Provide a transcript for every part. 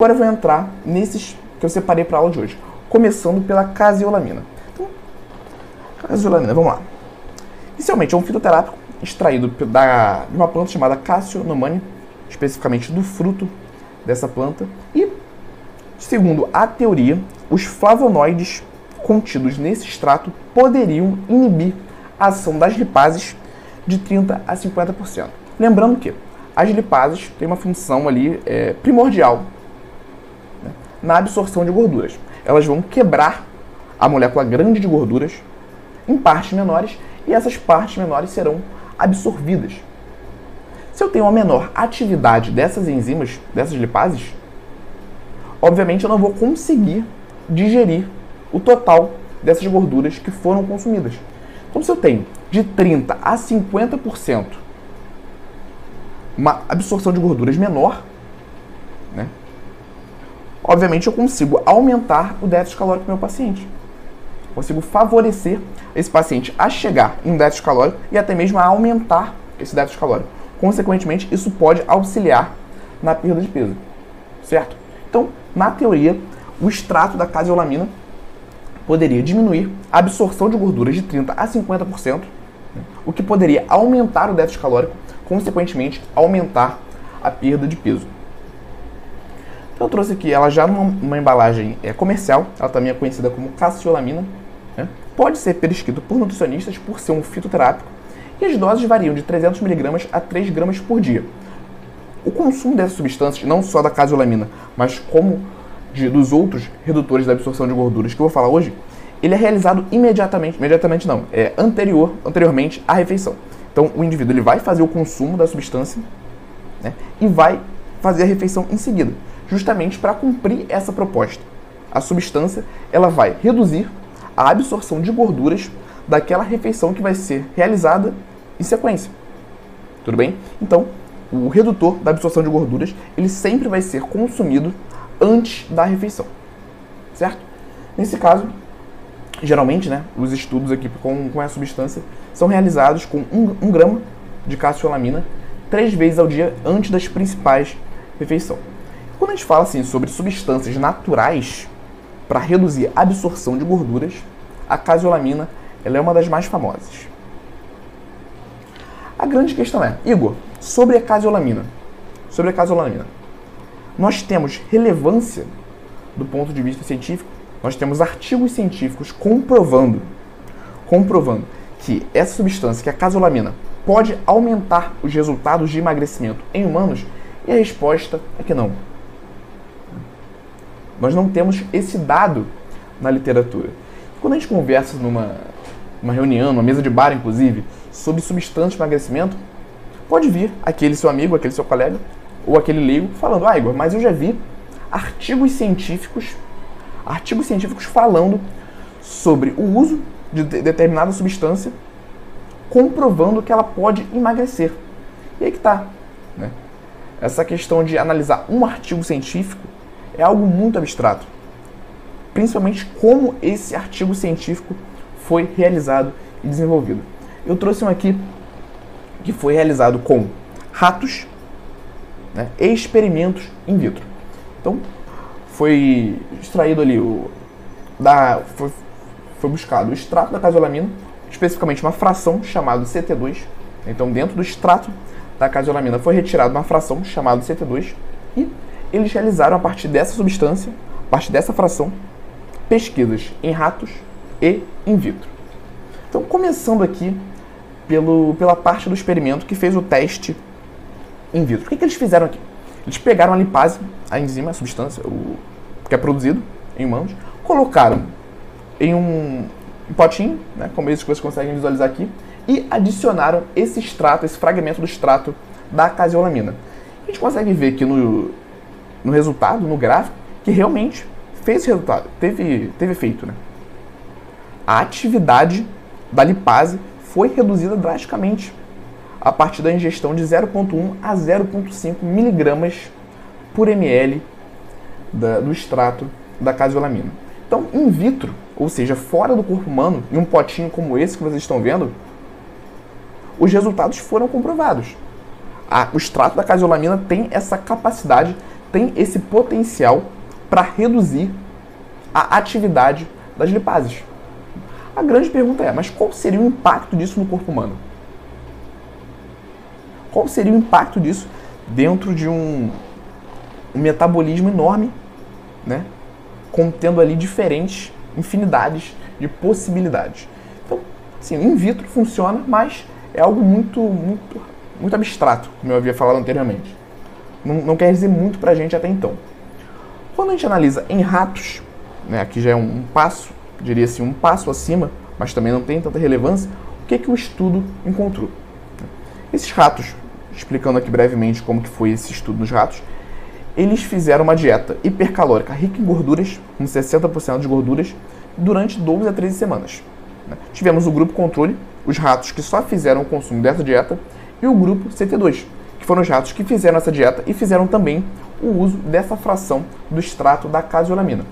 Agora eu vou entrar nesses que eu separei para aula de hoje, começando pela caseolamina. Então, caseolamina, vamos lá. Inicialmente é um fitoterápico extraído da, de uma planta chamada Cassionomane, especificamente do fruto dessa planta. E, segundo a teoria, os flavonoides contidos nesse extrato poderiam inibir a ação das lipases de 30 a 50%. Lembrando que as lipases têm uma função ali é, primordial na absorção de gorduras. Elas vão quebrar a molécula grande de gorduras em partes menores e essas partes menores serão absorvidas. Se eu tenho uma menor atividade dessas enzimas, dessas lipases, obviamente eu não vou conseguir digerir o total dessas gorduras que foram consumidas. Então, se eu tenho de 30 a 50% uma absorção de gorduras menor, né, obviamente eu consigo aumentar o déficit calórico do meu paciente. Consigo favorecer esse paciente a chegar em um déficit calórico e até mesmo a aumentar esse déficit calórico. Consequentemente, isso pode auxiliar na perda de peso, certo? Então, na teoria, o extrato da caseolamina poderia diminuir a absorção de gorduras de 30 a 50%, o que poderia aumentar o déficit calórico, consequentemente aumentar a perda de peso. Então eu trouxe aqui ela já numa embalagem é, comercial, ela também é conhecida como cassiolamina. Né? Pode ser prescrito por nutricionistas por ser um fitoterápico e as doses variam de 300mg a 3 gramas por dia. O consumo dessas substâncias, não só da caseolamina, mas como de, dos outros redutores da absorção de gorduras que eu vou falar hoje, ele é realizado imediatamente, imediatamente não, é anterior, anteriormente à refeição. Então o indivíduo ele vai fazer o consumo da substância né, e vai fazer a refeição em seguida justamente para cumprir essa proposta. A substância ela vai reduzir a absorção de gorduras daquela refeição que vai ser realizada em sequência. Tudo bem? Então, o redutor da absorção de gorduras, ele sempre vai ser consumido antes da refeição. Certo? Nesse caso, geralmente, né, os estudos aqui com, com essa substância são realizados com um, um grama de cassiolamina três vezes ao dia antes das principais refeições. Quando a gente fala assim sobre substâncias naturais para reduzir a absorção de gorduras, a caseolamina ela é uma das mais famosas. A grande questão é, Igor, sobre a caseolamina, sobre a caseolamina, nós temos relevância do ponto de vista científico, nós temos artigos científicos comprovando, comprovando que essa substância, que é a caseolamina, pode aumentar os resultados de emagrecimento em humanos? E a resposta é que não. Nós não temos esse dado na literatura. Quando a gente conversa numa uma reunião, numa mesa de bar, inclusive, sobre substâncias de emagrecimento, pode vir aquele seu amigo, aquele seu colega, ou aquele leigo, falando, ah, Igor, mas eu já vi artigos científicos, artigos científicos falando sobre o uso de determinada substância, comprovando que ela pode emagrecer. E aí que tá, né? Essa questão de analisar um artigo científico é algo muito abstrato. Principalmente como esse artigo científico foi realizado e desenvolvido. Eu trouxe um aqui que foi realizado com ratos né, experimentos in vitro. Então, foi extraído ali o. Da, foi, foi buscado o extrato da caseolamina, especificamente uma fração chamada CT2. Então, dentro do extrato da caseolamina foi retirada uma fração chamada CT2 e eles realizaram a partir dessa substância, a partir dessa fração, pesquisas em ratos e in vitro. Então, começando aqui pelo, pela parte do experimento que fez o teste in vitro. O que, que eles fizeram aqui? Eles pegaram a lipase, a enzima, a substância, o, que é produzido em humanos, colocaram em um, potinho, né, como esses que vocês conseguem visualizar aqui, e adicionaram esse extrato, esse fragmento do extrato da caseolamina. A gente consegue ver que no, no resultado, no gráfico, que realmente fez resultado, teve, teve efeito. Né? A atividade da lipase foi reduzida drasticamente a partir da ingestão de 0,1 a 0,5 miligramas por ml da, do extrato da caseolamina. Então, in vitro, ou seja, fora do corpo humano, em um potinho como esse que vocês estão vendo, os resultados foram comprovados. o extrato da casiolamina tem essa capacidade, tem esse potencial para reduzir a atividade das lipases. A grande pergunta é, mas qual seria o impacto disso no corpo humano? Qual seria o impacto disso dentro de um, um metabolismo enorme, né? contendo ali diferentes infinidades de possibilidades. Então, sim, in vitro funciona, mas é algo muito, muito, muito abstrato, como eu havia falado anteriormente. Não, não quer dizer muito para a gente até então. Quando a gente analisa em ratos, né, aqui já é um, um passo, diria assim, um passo acima, mas também não tem tanta relevância, o que, que o estudo encontrou? Esses ratos, explicando aqui brevemente como que foi esse estudo nos ratos, eles fizeram uma dieta hipercalórica rica em gorduras, com 60% de gorduras, durante 12 a 13 semanas. Né? Tivemos o grupo controle, os ratos que só fizeram o consumo dessa dieta, e o grupo CT2, que foram os ratos que fizeram essa dieta e fizeram também o uso dessa fração do extrato da casiolamina.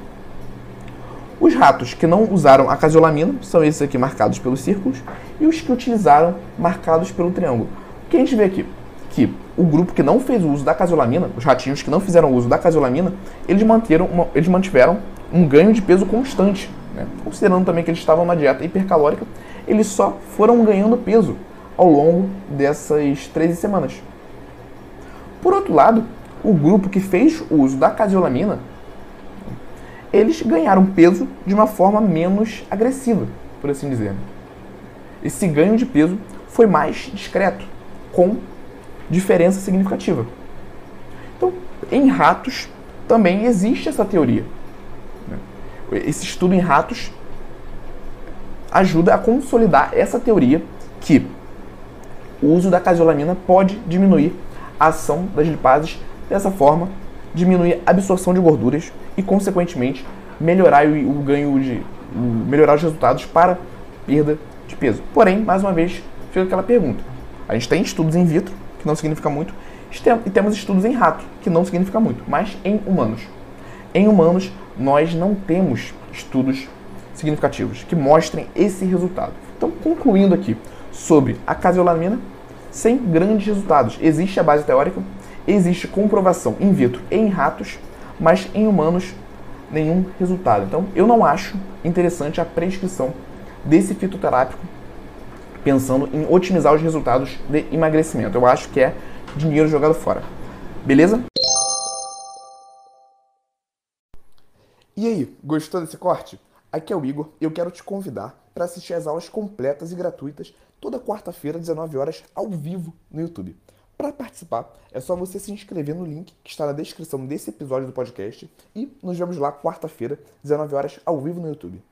Os ratos que não usaram a casiolamina são esses aqui marcados pelos círculos, e os que utilizaram marcados pelo triângulo. Que a gente vê aqui? Que o grupo que não fez o uso da casiolamina, os ratinhos que não fizeram uso da casiolamina, eles, manteram uma, eles mantiveram um ganho de peso constante. Né? Considerando também que eles estavam numa dieta hipercalórica, eles só foram ganhando peso ao longo dessas 13 semanas. Por outro lado, o grupo que fez o uso da casiolamina, eles ganharam peso de uma forma menos agressiva, por assim dizer. Esse ganho de peso foi mais discreto, com diferença significativa. Então, em ratos também existe essa teoria. Né? Esse estudo em ratos ajuda a consolidar essa teoria que o uso da casiolamina pode diminuir a ação das lipases, dessa forma diminuir a absorção de gorduras e, consequentemente, melhorar o, ganho de melhorar os resultados para perda de peso. Porém, mais uma vez, fica aquela pergunta. A gente tem estudos in vitro que não significa muito, e temos estudos em rato, que não significa muito, mas em humanos. Em humanos, nós não temos estudos significativos que mostrem esse resultado. Então, concluindo aqui sobre a caseolamina, sem grandes resultados. Existe a base teórica, existe comprovação in vitro em ratos, mas em humanos nenhum resultado. Então, eu não acho interessante a prescrição desse fitoterápico pensando em otimizar os resultados de emagrecimento. Eu acho que é dinheiro jogado fora. Beleza? E aí, gostou desse corte? Aqui é o Igor e eu quero te convidar para assistir às aulas completas e gratuitas toda quarta-feira, 19 horas, ao vivo no YouTube. Para participar, é só você se inscrever no link que está na descrição desse episódio do podcast e nos vemos lá quarta-feira, 19 horas, ao vivo no YouTube.